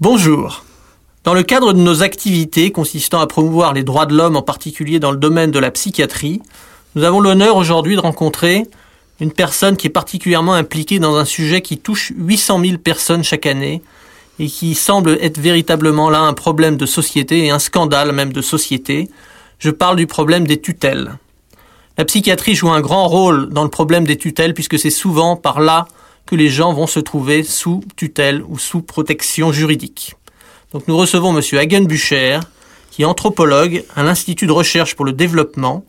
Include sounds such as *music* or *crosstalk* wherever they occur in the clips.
Bonjour. Dans le cadre de nos activités consistant à promouvoir les droits de l'homme, en particulier dans le domaine de la psychiatrie, nous avons l'honneur aujourd'hui de rencontrer une personne qui est particulièrement impliquée dans un sujet qui touche 800 000 personnes chaque année et qui semble être véritablement là un problème de société et un scandale même de société. Je parle du problème des tutelles. La psychiatrie joue un grand rôle dans le problème des tutelles puisque c'est souvent par là que les gens vont se trouver sous tutelle ou sous protection juridique. Donc nous recevons monsieur Hagen Bucher, qui est anthropologue à l'Institut de recherche pour le développement,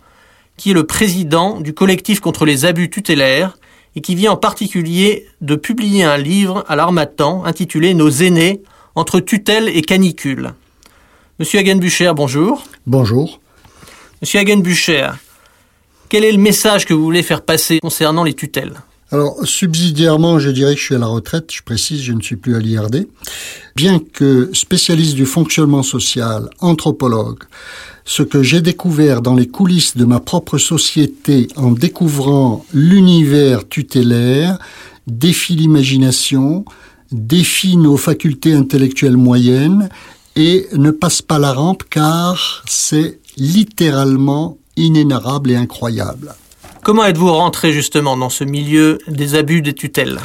qui est le président du collectif contre les abus tutélaires et qui vient en particulier de publier un livre à l'Armatan intitulé Nos aînés entre tutelle et canicule. Monsieur Hagenbucher, bonjour. Bonjour. Monsieur Hagenbucher, quel est le message que vous voulez faire passer concernant les tutelles? Alors, subsidiairement, je dirais que je suis à la retraite, je précise, je ne suis plus à l'IRD. Bien que spécialiste du fonctionnement social, anthropologue, ce que j'ai découvert dans les coulisses de ma propre société en découvrant l'univers tutélaire défie l'imagination, défie nos facultés intellectuelles moyennes et ne passe pas la rampe car c'est littéralement inénarrable et incroyable. Comment êtes-vous rentré justement dans ce milieu des abus des tutelles?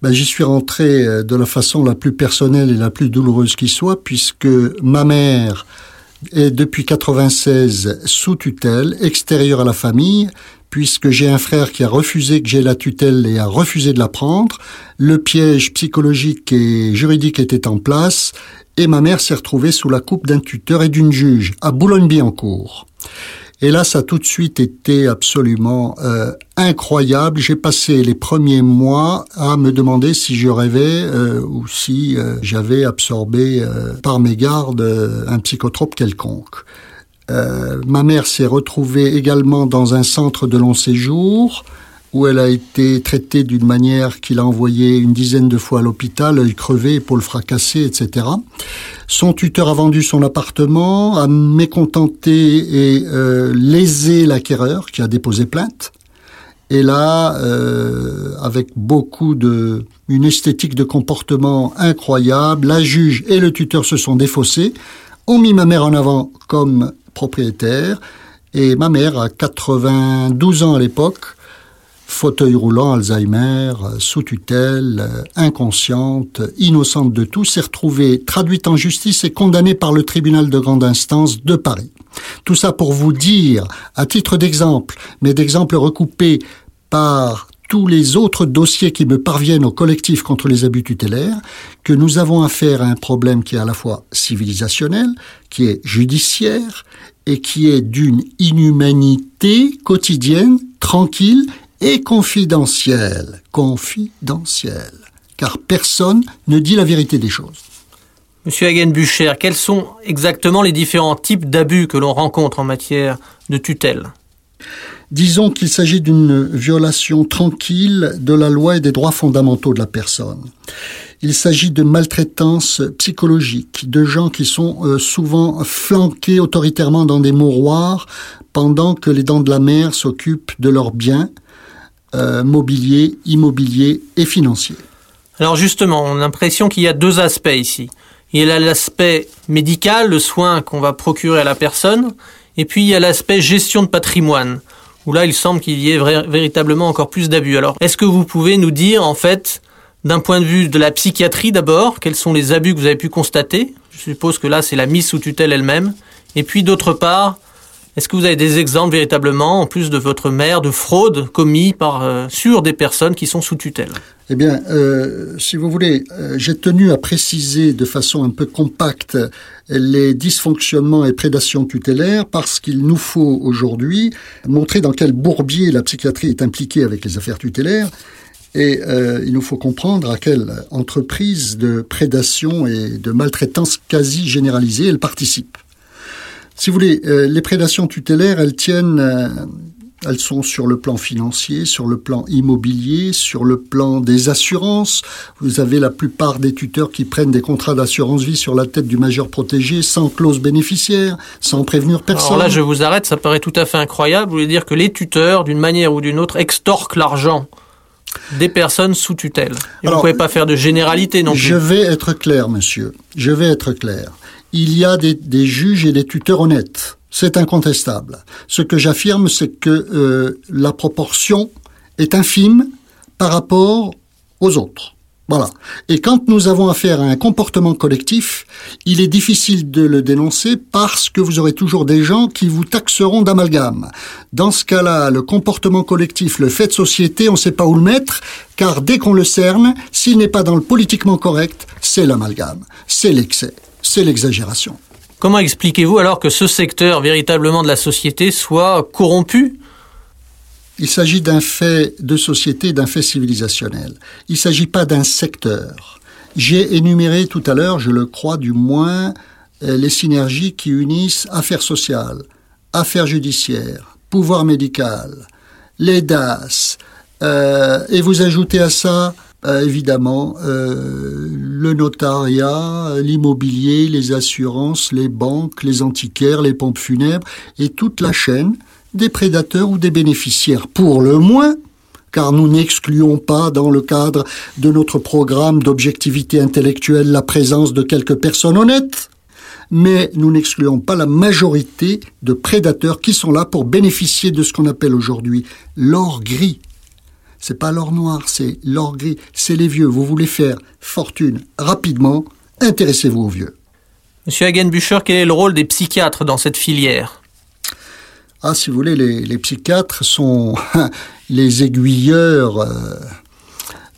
Ben, J'y suis rentré euh, de la façon la plus personnelle et la plus douloureuse qui soit, puisque ma mère est depuis 96 sous tutelle, extérieure à la famille, puisque j'ai un frère qui a refusé que j'ai la tutelle et a refusé de la prendre. Le piège psychologique et juridique était en place, et ma mère s'est retrouvée sous la coupe d'un tuteur et d'une juge à Boulogne-Billancourt. Et là, ça a tout de suite été absolument euh, incroyable. J'ai passé les premiers mois à me demander si je rêvais euh, ou si euh, j'avais absorbé par mes gardes un psychotrope quelconque. ma mère s'est retrouvée également dans un centre de long séjour où elle a été traitée d'une manière qui l'a envoyée une dizaine de fois à l'hôpital, œil crevé, épaules fracassées, etc. Son tuteur a vendu son appartement, a mécontenté et euh, lésé l'acquéreur qui a déposé plainte. Et là, euh, avec beaucoup de une esthétique de comportement incroyable, la juge et le tuteur se sont défaussés, ont mis ma mère en avant comme propriétaire, et ma mère a 92 ans à l'époque, fauteuil roulant, Alzheimer, sous tutelle, inconsciente, innocente de tout, s'est retrouvée traduite en justice et condamnée par le tribunal de grande instance de Paris. Tout ça pour vous dire, à titre d'exemple, mais d'exemple recoupé par tous les autres dossiers qui me parviennent au collectif contre les abus tutélaires, que nous avons affaire à un problème qui est à la fois civilisationnel, qui est judiciaire, et qui est d'une inhumanité quotidienne, tranquille et confidentiel. Confidentiel. Car personne ne dit la vérité des choses. Monsieur Hagen-Bucher, quels sont exactement les différents types d'abus que l'on rencontre en matière de tutelle? Disons qu'il s'agit d'une violation tranquille de la loi et des droits fondamentaux de la personne. Il s'agit de maltraitance psychologique, de gens qui sont euh, souvent flanqués autoritairement dans des mouroirs pendant que les dents de la mer s'occupent de leurs biens, euh, mobilier, immobilier et financier. Alors justement, on a l'impression qu'il y a deux aspects ici. Il y a l'aspect médical, le soin qu'on va procurer à la personne, et puis il y a l'aspect gestion de patrimoine, où là il semble qu'il y ait véritablement encore plus d'abus. Alors est-ce que vous pouvez nous dire en fait, d'un point de vue de la psychiatrie d'abord, quels sont les abus que vous avez pu constater? Je suppose que là c'est la mise sous tutelle elle-même, et puis d'autre part, est-ce que vous avez des exemples véritablement, en plus de votre mère, de fraudes commis par, euh, sur des personnes qui sont sous tutelle? Eh bien, euh, si vous voulez, euh, j'ai tenu à préciser de façon un peu compacte les dysfonctionnements et prédations tutélaires parce qu'il nous faut aujourd'hui montrer dans quel bourbier la psychiatrie est impliquée avec les affaires tutélaires. Et il nous faut comprendre à quelle entreprise de prédation et de maltraitance quasi généralisée elle participe. Si vous voulez, euh, les prédations tutélaires, elles tiennent, euh, elles sont sur le plan financier, sur le plan immobilier, sur le plan des assurances. Vous avez la plupart des tuteurs qui prennent des contrats d'assurance vie sur la tête du majeur protégé sans clause bénéficiaire, sans prévenir personne. Alors là, je vous arrête, ça paraît tout à fait incroyable. Vous voulez dire que les tuteurs, d'une manière ou d'une autre, extorquent l'argent des personnes sous tutelle. vous ne pouvez pas faire de généralité non plus. Je vais être clair, monsieur. Je vais être clair. Il y a des, juges et des tuteurs honnêtes. C'est incontestable. Ce que j'affirme, c'est que euh, la proportion est infime par rapport aux autres. Voilà. Et quand nous avons affaire à un comportement collectif, il est difficile de le dénoncer parce que vous aurez toujours des gens qui vous taxeront d'amalgame. Dans ce cas-là, le comportement collectif, le fait de société, on ne sait pas où le mettre, car dès qu'on le cerne, s'il n'est pas dans le politiquement correct, c'est l'amalgame, c'est l'excès, c'est l'exagération. Comment expliquez-vous alors que ce secteur véritablement de la société soit corrompu? Il s'agit d'un fait de société, d'un fait civilisationnel. Il ne s'agit pas d'un secteur. J'ai énuméré tout à l'heure, je le crois du moins, euh, les synergies qui unissent affaires sociales, affaires judiciaires, pouvoir médical, les DAS, euh, et vous ajoutez à ça euh, évidemment le notariat, l'immobilier, les assurances, les banques, les antiquaires, les pompes funèbres et toute la chaîne des prédateurs ou des bénéficiaires, pour le moins, car nous n'excluons pas dans le cadre de notre programme d'objectivité intellectuelle la présence de quelques personnes honnêtes, mais nous n'excluons pas la majorité de prédateurs qui sont là pour bénéficier de ce qu'on appelle aujourd'hui l'or gris. C'est pas l'or noir, c'est l'or gris, c'est les vieux. Vous voulez faire fortune rapidement, intéressez-vous aux vieux. Monsieur Hagenbücher, quel est le rôle des psychiatres dans cette filière? Ah, si vous voulez, les, psychiatres sont *laughs* les aiguilleurs, euh,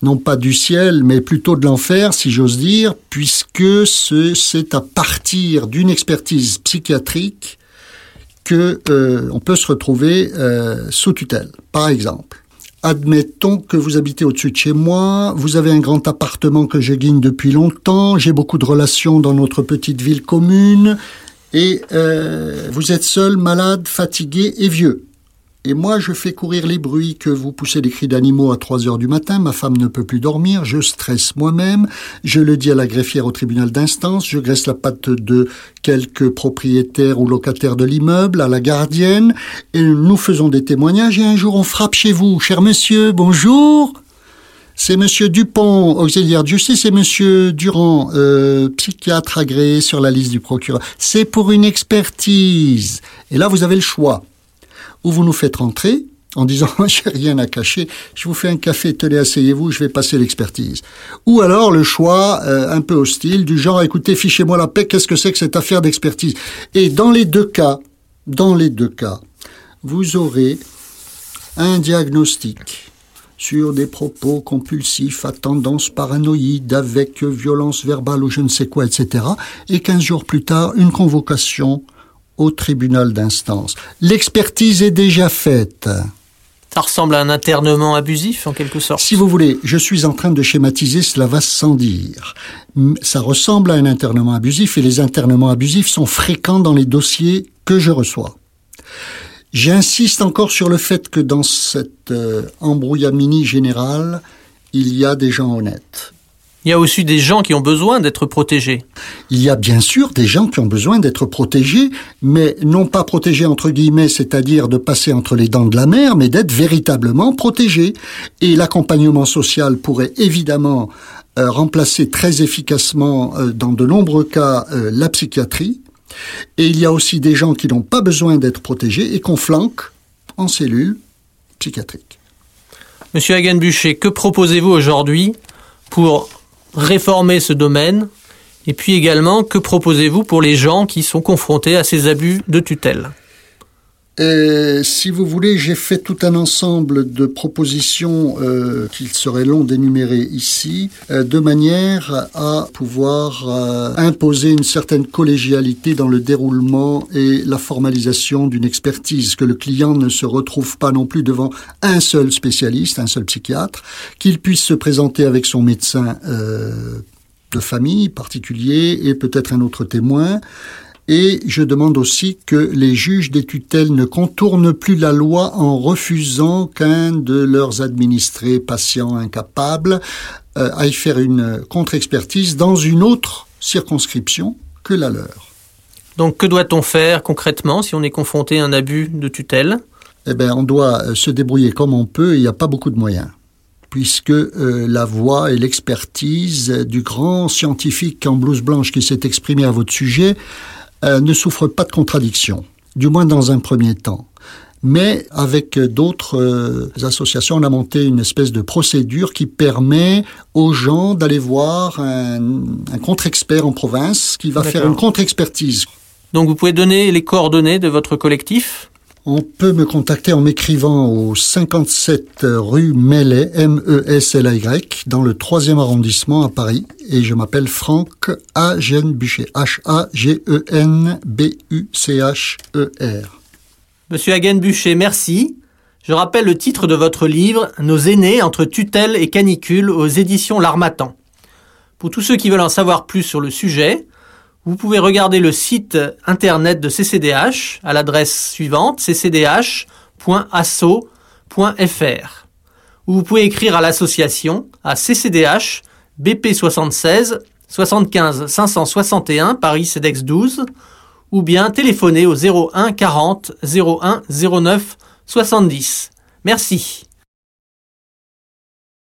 non pas du ciel, mais plutôt de l'enfer, si j'ose dire, puisque c'est à partir d'une expertise psychiatrique que euh, on peut se retrouver euh, sous tutelle. Par exemple, admettons que vous habitez au-dessus de chez moi, vous avez un grand appartement que je guigne depuis longtemps, j'ai beaucoup de relations dans notre petite ville commune, et euh, vous êtes seul, malade, fatigué et vieux. Et moi, je fais courir les bruits que vous poussez des cris d'animaux à 3 heures du matin, ma femme ne peut plus dormir, je stresse moi-même, je le dis à la greffière au tribunal d'instance, je graisse la patte de quelques propriétaires ou locataires de l'immeuble, à la gardienne, et nous faisons des témoignages, et un jour on frappe chez vous, cher monsieur, bonjour. C'est Monsieur Dupont, auxiliaire de justice, et Monsieur Durand, euh, psychiatre agréé sur la liste du procureur. C'est pour une expertise. Et là, vous avez le choix. Ou vous nous faites rentrer en disant *laughs* j'ai rien à cacher, je vous fais un café, tenez, asseyez-vous, je vais passer l'expertise. Ou alors le choix euh, un peu hostile du genre écoutez, fichez-moi la paix, qu'est-ce que c'est que cette affaire d'expertise? Et dans les deux cas, dans les deux cas, vous aurez un diagnostic sur des propos compulsifs à tendance paranoïde avec violence verbale ou je ne sais quoi, etc. Et quinze jours plus tard, une convocation au tribunal d'instance. L'expertise est déjà faite. Ça ressemble à un internement abusif, en quelque sorte. Si vous voulez, je suis en train de schématiser, cela va sans dire. Ça ressemble à un internement abusif et les internements abusifs sont fréquents dans les dossiers que je reçois. J'insiste encore sur le fait que dans cette euh, embrouillamini générale, il y a des gens honnêtes. Il y a aussi des gens qui ont besoin d'être protégés. Il y a bien sûr des gens qui ont besoin d'être protégés, mais non pas protégés entre guillemets, c'est-à-dire de passer entre les dents de la mer, mais d'être véritablement protégés. Et l'accompagnement social pourrait évidemment euh, remplacer très efficacement, euh, dans de nombreux cas, euh, la psychiatrie. Et il y a aussi des gens qui n'ont pas besoin d'être protégés et qu'on flanque en cellules psychiatriques. Monsieur Hagenbucher, que proposez-vous aujourd'hui pour réformer ce domaine Et puis également, que proposez-vous pour les gens qui sont confrontés à ces abus de tutelle? Et si vous voulez, j'ai fait tout un ensemble de propositions euh, qu'il serait long d'énumérer ici, euh, de manière à pouvoir euh, imposer une certaine collégialité dans le déroulement et la formalisation d'une expertise, que le client ne se retrouve pas non plus devant un seul spécialiste, un seul psychiatre, qu'il puisse se présenter avec son médecin de famille particulier et peut-être un autre témoin, et je demande aussi que les juges des tutelles ne contournent plus la loi en refusant qu'un de leurs administrés patients incapables euh, aille faire une contre-expertise dans une autre circonscription que la leur. Donc que doit-on faire concrètement si on est confronté à un abus de tutelle? Eh bien, on doit euh, se débrouiller comme on peut et il n'y a pas beaucoup de moyens. puisque euh, la voix et l'expertise du grand scientifique en blouse blanche qui s'est exprimé à votre sujet euh, ne souffrent pas de contradiction, du moins dans un premier temps. Mais avec d'autres euh, associations, on a monté une espèce de procédure qui permet aux gens d'aller voir un, un contre-expert en province qui va faire une contre-expertise. Donc vous pouvez donner les coordonnées de votre collectif? On peut me contacter en m'écrivant au 57 rue Mellet, M-E-S-L-A-Y, dans le 3e arrondissement à Paris. Et je m'appelle Franck Hagen-Bucher. H-A-G-E-N-B-U-C-H-E-R. Monsieur Hagen-Bucher, merci. Je rappelle le titre de votre livre, Nos aînés entre tutelle et canicule aux éditions L'Armatan. Pour tous ceux qui veulent en savoir plus sur le sujet, vous pouvez regarder le site internet de CCDH à l'adresse suivante ccdh.asso.fr ou vous pouvez écrire à l'association à CCDH BP 76 75 561 Paris CEDEX 12 ou bien téléphoner au 01 40 01 09 70. Merci.